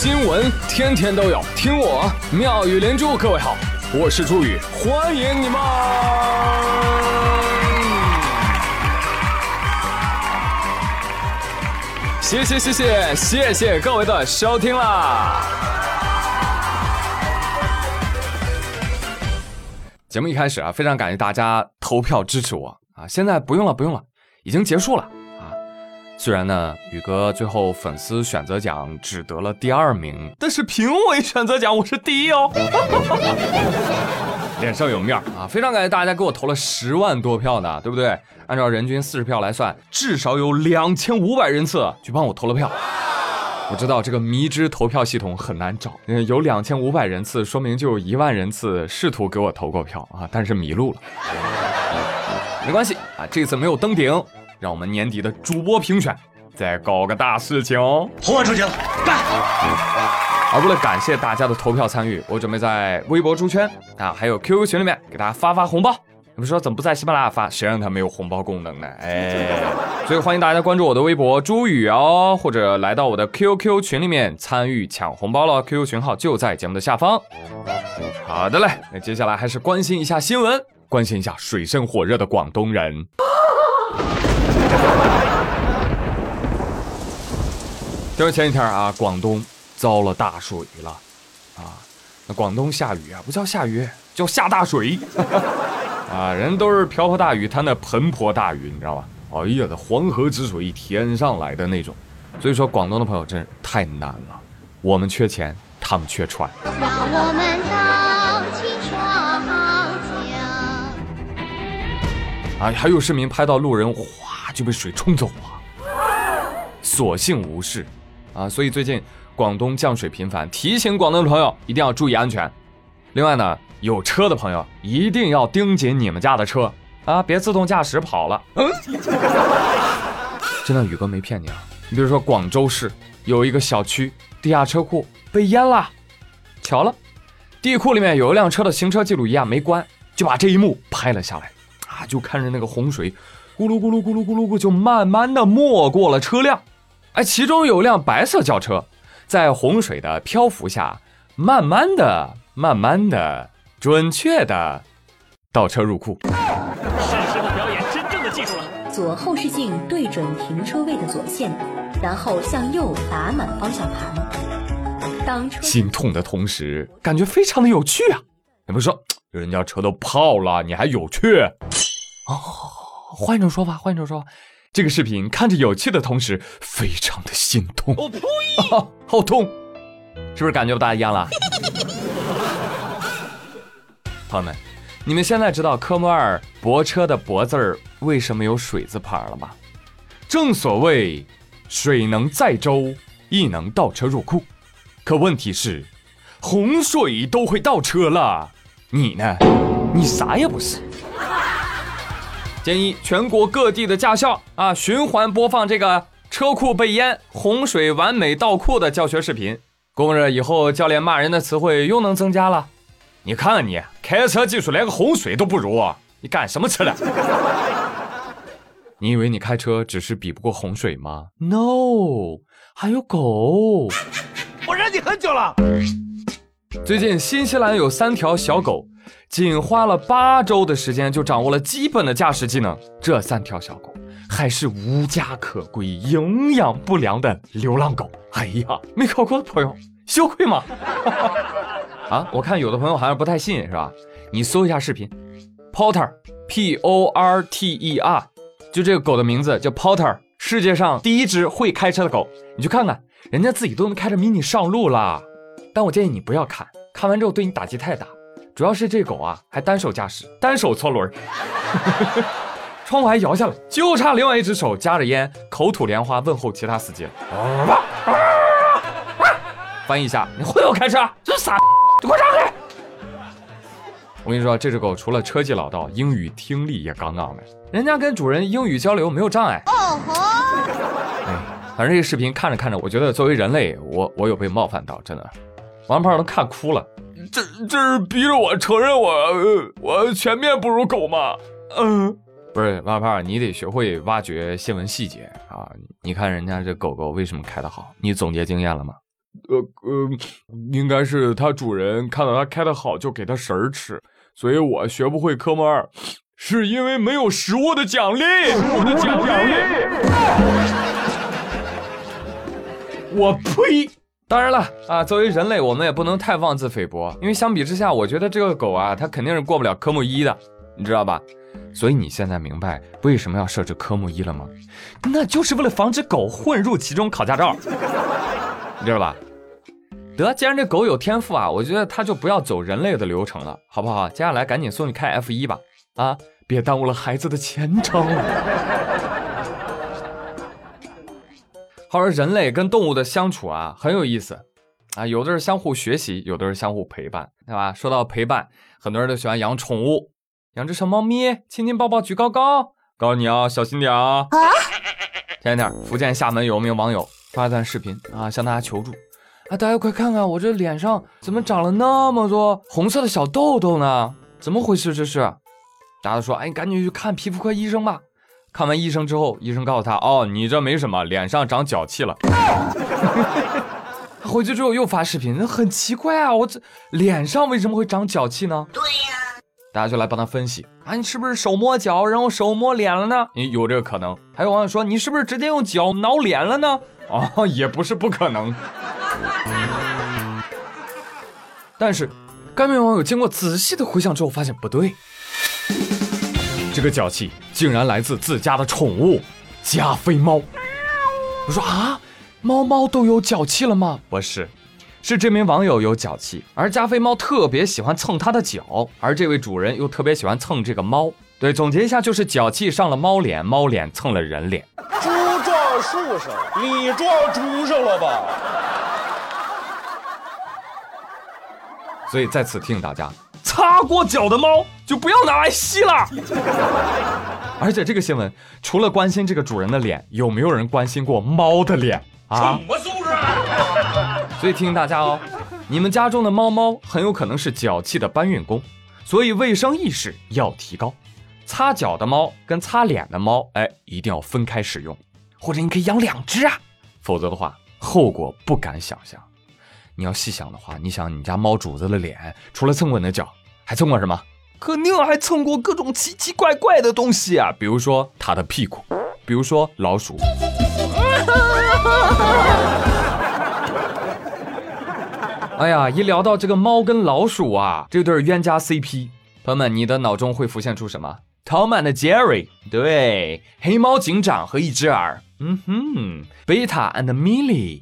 新闻天天都有，听我妙语连珠。各位好，我是朱宇，欢迎你们！谢谢谢谢谢谢各位的收听啦！节目一开始啊，非常感谢大家投票支持我啊！现在不用了，不用了，已经结束了。虽然呢，宇哥最后粉丝选择奖只得了第二名，但是评委选择奖我是第一哦，脸上有面儿啊！非常感谢大家给我投了十万多票呢，对不对？按照人均四十票来算，至少有两千五百人次去帮我投了票。我知道这个迷之投票系统很难找，有两千五百人次，说明就有一万人次试图给我投过票啊，但是迷路了。没关系啊，这次没有登顶。让我们年底的主播评选再搞个大事情哦！红完出去了，干！而为了感谢大家的投票参与，我准备在微博猪圈啊，还有 QQ 群里面给大家发发红包。你们说怎么不在喜马拉雅发？谁让它没有红包功能呢？哎，所以欢迎大家关注我的微博朱宇哦，或者来到我的 QQ 群里面参与抢红包了。QQ 群号就在节目的下方。好的嘞，那接下来还是关心一下新闻，关心一下水深火热的广东人。就是前几天啊，广东遭了大水了，啊，那广东下雨啊，不叫下雨，叫下大水，啊，人都是瓢泼大雨，他那盆泼大雨，你知道吧？哎呀，这黄河之水天上来的那种，所以说广东的朋友真是太难了，我们缺钱，他们缺船。让我们荡起双桨。啊，还有市民拍到路人哗就被水冲走了，所幸无事。啊，所以最近广东降水频繁，提醒广东的朋友一定要注意安全。另外呢，有车的朋友一定要盯紧你们家的车啊，别自动驾驶跑了。嗯，真的，宇哥没骗你啊。你比如说广州市有一个小区地下车库被淹了，巧了，地库里面有一辆车的行车记录仪啊没关，就把这一幕拍了下来。啊，就看着那个洪水咕噜咕噜咕噜咕噜咕，就慢慢的没过了车辆。哎，其中有辆白色轿车，在洪水的漂浮下，慢慢的、慢慢的、准确的倒车入库。是时候表演真正的技术了。左后视镜对准停车位的左线，然后向右打满方向盘。当车心痛的同时，感觉非常的有趣啊！你不说，人家车都泡了，你还有趣？哦，换一种说法，换一种说法。这个视频看着有趣的同时，非常的心痛。我呸！好痛，是不是感觉不大一样了？朋友们，你们现在知道科目二泊车的“泊”字儿为什么有水字旁了吗？正所谓，水能载舟，亦能倒车入库。可问题是，洪水都会倒车了，你呢？你啥也不是。建议全国各地的驾校啊，循环播放这个车库被淹、洪水完美倒库的教学视频，供着以后教练骂人的词汇又能增加了。你看看你，开车技术连个洪水都不如，啊你干什么吃的？你以为你开车只是比不过洪水吗？No，还有狗。我忍你很久了。最近新西兰有三条小狗。仅花了八周的时间就掌握了基本的驾驶技能，这三条小狗还是无家可归、营养不良的流浪狗。哎呀，没考过的朋友羞愧吗？啊，我看有的朋友好像不太信，是吧？你搜一下视频，Porter，P O R T E R，就这个狗的名字叫 Porter，世界上第一只会开车的狗。你去看看，人家自己都能开着 mini 上路了。但我建议你不要看，看完之后对你打击太大。主要是这狗啊，还单手驾驶，单手搓轮儿，窗户还摇下来，就差另外一只手夹着烟，口吐莲花问候其他司机了。翻译一下，你会不会开车？这是啥？你给我让开！我跟你说，这只狗除了车技老道，英语听力也杠杠的，人家跟主人英语交流没有障碍。哦吼！哎，反正这个视频看着看着，我觉得作为人类，我我有被冒犯到，真的，王胖都看哭了。这这是逼着我承认我我全面不如狗吗？嗯，不是，王小胖，你得学会挖掘新闻细节啊！你看人家这狗狗为什么开得好？你总结经验了吗？呃呃，应该是它主人看到它开的好，就给它食儿吃。所以我学不会科目二，是因为没有食物的奖励。食物的奖励。我呸！当然了啊，作为人类，我们也不能太妄自菲薄，因为相比之下，我觉得这个狗啊，它肯定是过不了科目一的，你知道吧？所以你现在明白为什么要设置科目一了吗？那就是为了防止狗混入其中考驾照，你知道吧？得，既然这狗有天赋啊，我觉得它就不要走人类的流程了，好不好？接下来赶紧送你开 F 一吧，啊，别耽误了孩子的前程。好说人类跟动物的相处啊，很有意思啊，有的是相互学习，有的是相互陪伴，对吧？说到陪伴，很多人都喜欢养宠物。养只小猫咪，亲亲抱抱举高高，告诉你啊，小心点啊！前两天，福建厦门有名网友发一段视频啊，向大家求助啊，大家快看看我这脸上怎么长了那么多红色的小痘痘呢？怎么回事？这是？大家都说，哎，你赶紧去看皮肤科医生吧。看完医生之后，医生告诉他，哦，你这没什么，脸上长脚气了。回去之后又发视频，那很奇怪啊，我这脸上为什么会长脚气呢？对呀。大家就来帮他分析啊，你是不是手摸脚，然后手摸脸了呢？你有这个可能。还有网友说，你是不是直接用脚挠脸了呢？哦，也不是不可能。但是，该名网友经过仔细的回想之后，发现不对，这个脚气竟然来自自家的宠物加菲猫。我说啊，猫猫都有脚气了吗？不是。是这名网友有脚气，而加菲猫特别喜欢蹭他的脚，而这位主人又特别喜欢蹭这个猫。对，总结一下就是脚气上了猫脸，猫脸蹭了人脸。猪撞树上，你撞猪上了吧？所以在此提醒大家，擦过脚的猫就不要拿来吸了。而且这个新闻除了关心这个主人的脸，有没有人关心过猫的脸啊？什么素质啊？所以提醒大家哦，你们家中的猫猫很有可能是脚气的搬运工，所以卫生意识要提高。擦脚的猫跟擦脸的猫，哎，一定要分开使用，或者你可以养两只啊，否则的话后果不敢想象。你要细想的话，你想你家猫主子的脸，除了蹭过你的脚，还蹭过什么？肯定还蹭过各种奇奇怪怪的东西啊，比如说它的屁股，比如说老鼠。哎呀，一聊到这个猫跟老鼠啊，这对冤家 CP，朋友们，你的脑中会浮现出什么？Tom and Jerry，对，黑猫警长和一只耳，嗯哼，Beta and Millie，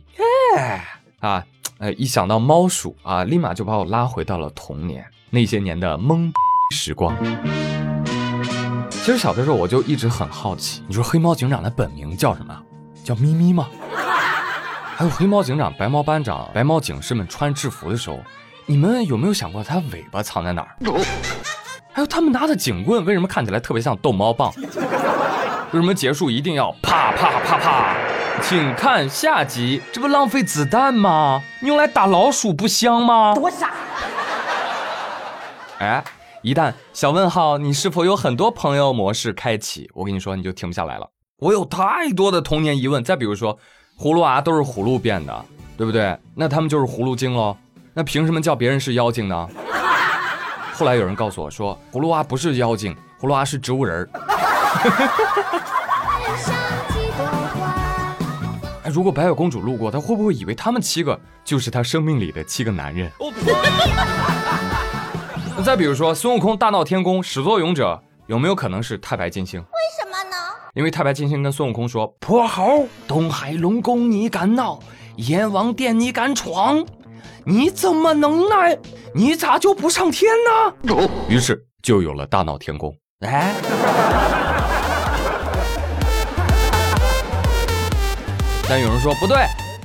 耶，啊，呃，一想到猫鼠啊，立马就把我拉回到了童年那些年的懵时光。其实小的时候我就一直很好奇，你说黑猫警长的本名叫什么？叫咪咪吗？还有黑猫警长、白猫班长、白猫警士们穿制服的时候，你们有没有想过它尾巴藏在哪儿？还有他们拿的警棍为什么看起来特别像逗猫棒？为什么结束一定要啪啪啪啪？请看下集，这不浪费子弹吗？用来打老鼠不香吗？多傻！哎，一旦小问号，你是否有很多朋友模式开启？我跟你说，你就停不下来了。我有太多的童年疑问。再比如说。葫芦娃都是葫芦变的，对不对？那他们就是葫芦精喽。那凭什么叫别人是妖精呢？后来有人告诉我说，葫芦娃不是妖精，葫芦娃是植物人儿。如果白雪公主路过，她会不会以为他们七个就是她生命里的七个男人？那 再比如说，孙悟空大闹天宫，始作俑者有没有可能是太白金星？为什么呢？因为太白金星跟孙悟空说：“泼猴，东海龙宫你敢闹，阎王殿你敢闯，你怎么能耐？你咋就不上天呢？”于是就有了大闹天宫。哎，但有人说不对。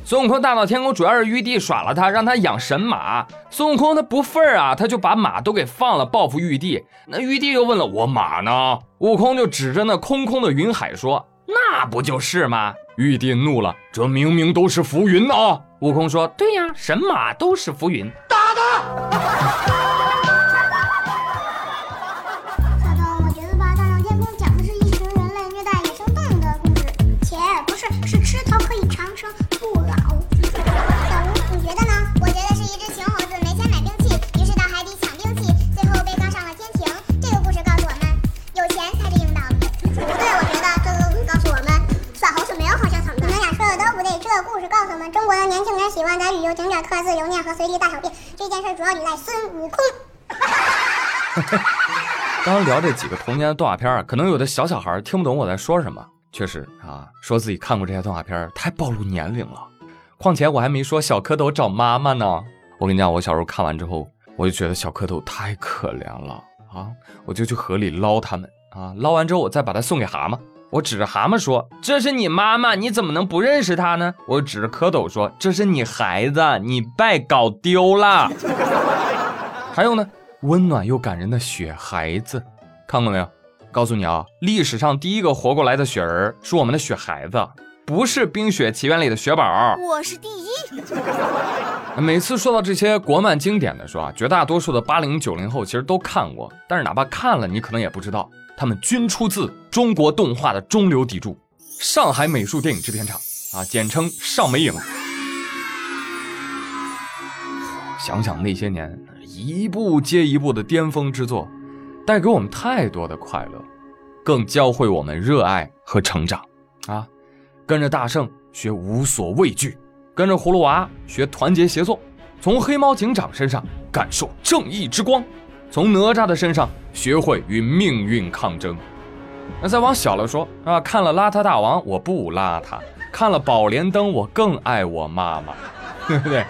孙悟空大闹天宫，主要是玉帝耍了他，让他养神马。孙悟空他不忿啊，他就把马都给放了，报复玉帝。那玉帝又问了我马呢？悟空就指着那空空的云海说：“那不就是吗？”玉帝怒了，这明明都是浮云啊！悟空说：“对呀，神马都是浮云。”打他！国的年轻人喜欢在旅游景点刻字留念和随地大小便，这件事主要依赖孙悟空。刚 刚聊这几个童年的动画片，可能有的小小孩听不懂我在说什么。确实啊，说自己看过这些动画片太暴露年龄了。况且我还没说小蝌蚪找妈妈呢。我跟你讲，我小时候看完之后，我就觉得小蝌蚪太可怜了啊！我就去河里捞它们啊，捞完之后我再把它送给蛤蟆。我指着蛤蟆说：“这是你妈妈，你怎么能不认识她呢？”我指着蝌蚪说：“这是你孩子，你拜搞丢了。”还有呢，温暖又感人的雪孩子，看过没有？告诉你啊，历史上第一个活过来的雪人是我们的雪孩子，不是《冰雪奇缘》里的雪宝。我是第一。每次说到这些国漫经典的时候啊，绝大多数的八零九零后其实都看过，但是哪怕看了，你可能也不知道，他们均出自中国动画的中流砥柱——上海美术电影制片厂啊，简称上美影。想想那些年，一部接一部的巅峰之作。带给我们太多的快乐，更教会我们热爱和成长啊！跟着大圣学无所畏惧，跟着葫芦娃学团结协作，从黑猫警长身上感受正义之光，从哪吒的身上学会与命运抗争。那再往小了说啊，看了邋遢大王我不邋遢，看了宝莲灯我更爱我妈妈，对不对？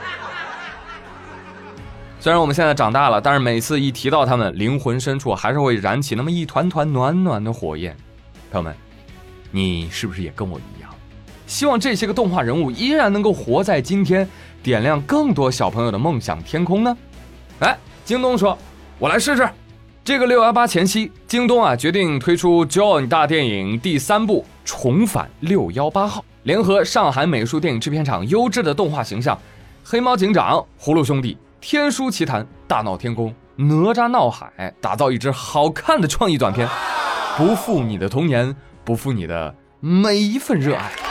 虽然我们现在长大了，但是每次一提到他们，灵魂深处还是会燃起那么一团团暖暖的火焰。朋友们，你是不是也跟我一样，希望这些个动画人物依然能够活在今天，点亮更多小朋友的梦想天空呢？哎，京东说，我来试试。这个六幺八前夕，京东啊决定推出《John 大电影》第三部《重返六幺八号》，联合上海美术电影制片厂优质的动画形象，黑猫警长、葫芦兄弟。天书奇谭、大闹天宫、哪吒闹海，打造一支好看的创意短片，不负你的童年，不负你的每一份热爱。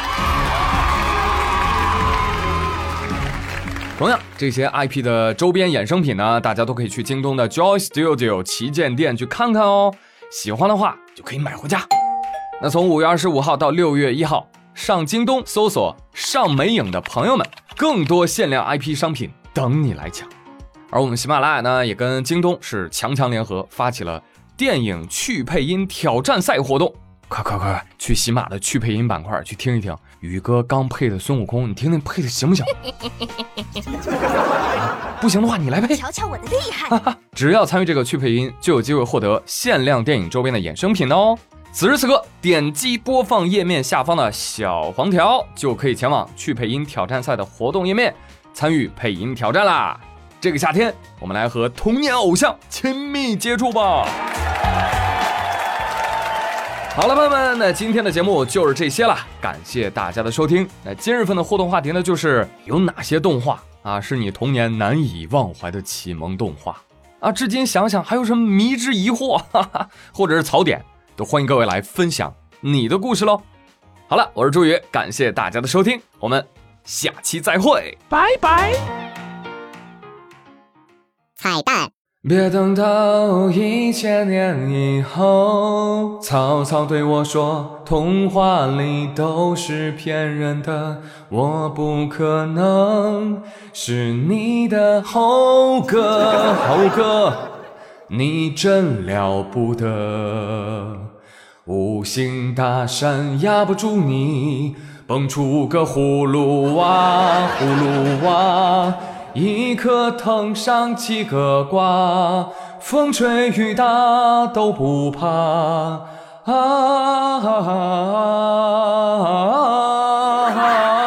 同样，这些 IP 的周边衍生品呢，大家都可以去京东的 Joy Studio 旗舰店去看看哦。喜欢的话就可以买回家。那从五月二十五号到六月一号，上京东搜索“上美影”的朋友们，更多限量 IP 商品等你来抢。而我们喜马拉雅呢，也跟京东是强强联合，发起了电影去配音挑战赛活动。快快快，去喜马的去配音板块去听一听，宇哥刚配的孙悟空，你听听配的行不行？不行的话，你来配。瞧瞧我的厉害！只要参与这个去配音，就有机会获得限量电影周边的衍生品哦。此时此刻，点击播放页面下方的小黄条，就可以前往去配音挑战赛的活动页面，参与配音挑战啦！这个夏天，我们来和童年偶像亲密接触吧。好了，朋友们，那今天的节目就是这些了，感谢大家的收听。那今日份的互动话题呢，就是有哪些动画啊是你童年难以忘怀的启蒙动画啊？至今想想还有什么迷之疑惑，哈哈，或者是槽点，都欢迎各位来分享你的故事喽。好了，我是朱宇，感谢大家的收听，我们下期再会，拜拜。彩蛋！别等到一千年以后，曹操对我说：“童话里都是骗人的，我不可能是你的猴哥。猴哥，你真了不得，五行大山压不住你，蹦出个葫芦娃，葫芦娃。”一颗藤上七个瓜，风吹雨打都不怕。啊，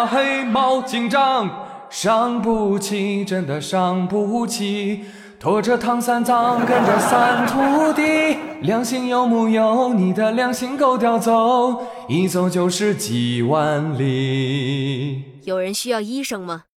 黑猫警长伤不起，真的伤不起。拖着唐三藏跟着三徒弟，良心有木有？你的良心够叼走，一走就是几万里。有人需要医生吗？